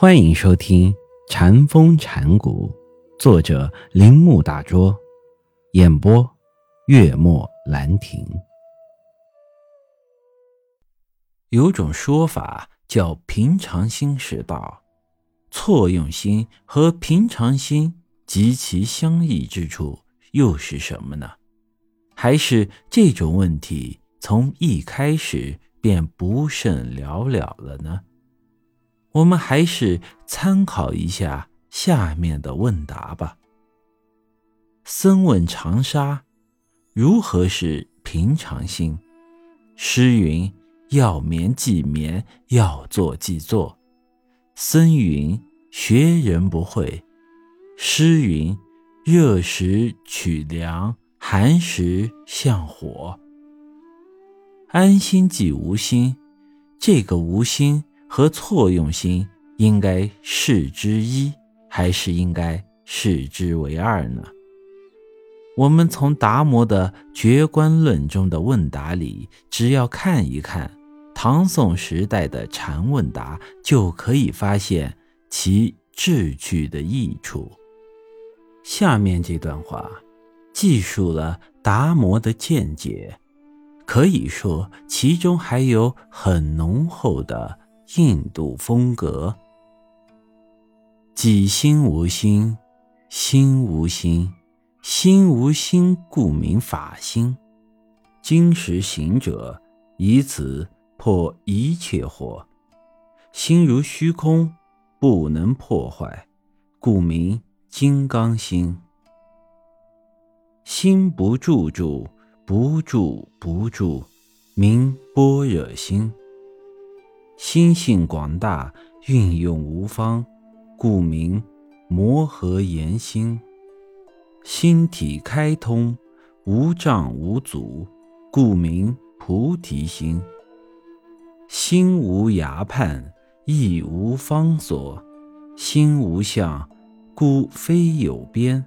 欢迎收听《禅风禅谷，作者铃木大拙，演播月末兰亭。有种说法叫“平常心是道”，错用心和平常心极其相异之处又是什么呢？还是这种问题从一开始便不甚了了了呢？我们还是参考一下下面的问答吧。僧问长沙：“如何是平常心？”诗云：“要眠即眠，要坐即坐。”僧云：“学人不会。”诗云：“热时取凉，寒时向火。”安心即无心，这个无心。和错用心应该视之一，还是应该视之为二呢？我们从达摩的《绝观论》中的问答里，只要看一看唐宋时代的禅问答，就可以发现其志趣的益处。下面这段话记述了达摩的见解，可以说其中还有很浓厚的。印度风格，己心无心，心无心，心无心，故名法心。今时行者以此破一切惑，心如虚空，不能破坏，故名金刚心。心不住住，不住不住，名般若心。心性广大，运用无方，故名摩诃言心。心体开通，无障无阻，故名菩提心。心无涯畔，亦无方所；心无相，故非有边。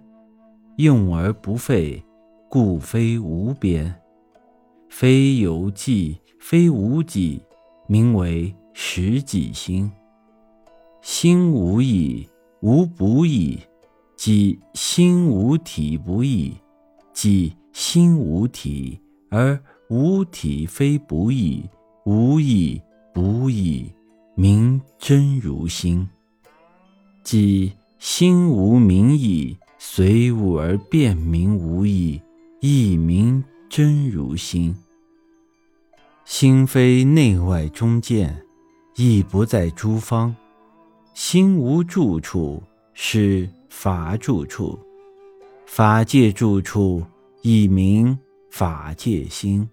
用而不废，故非无边。非有际，非无际，名为。实际心，心无意，无不意，即心无体不意，即心无体而无体非不意，无意不意，名真如心。即心无名意，随物而辨明无意，亦名真如心。心非内外中见。亦不在诸方，心无住处，是法住处；法界住处，亦名法界心。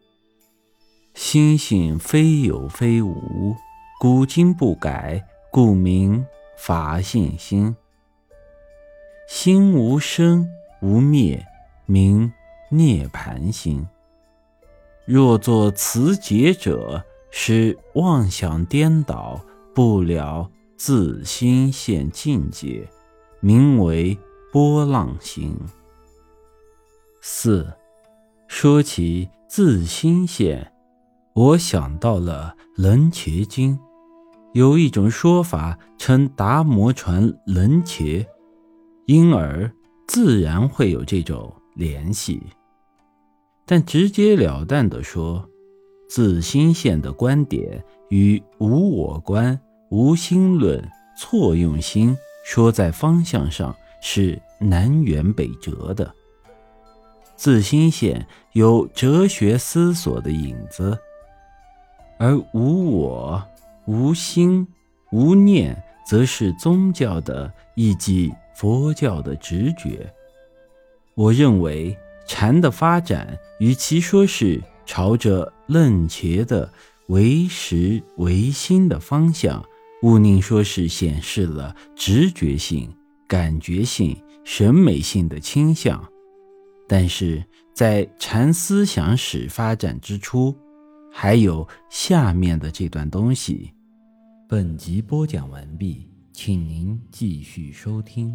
心性非有非无，古今不改，故名法性心。心无生无灭，名涅盘心。若作此解者。使妄想颠倒，不了自心现境界，名为波浪心。四，说起自心现，我想到了《楞伽经》，有一种说法称达摩传楞伽，因而自然会有这种联系。但直截了当的说。自心现的观点与无我观、无心论、错用心说在方向上是南辕北辙的。自心现有哲学思索的影子，而无我、无心、无念则是宗教的，以及佛教的直觉。我认为禅的发展，与其说是。朝着楞茄的唯识唯心的方向，毋宁说是显示了直觉性、感觉性、审美性的倾向。但是在禅思想史发展之初，还有下面的这段东西。本集播讲完毕，请您继续收听。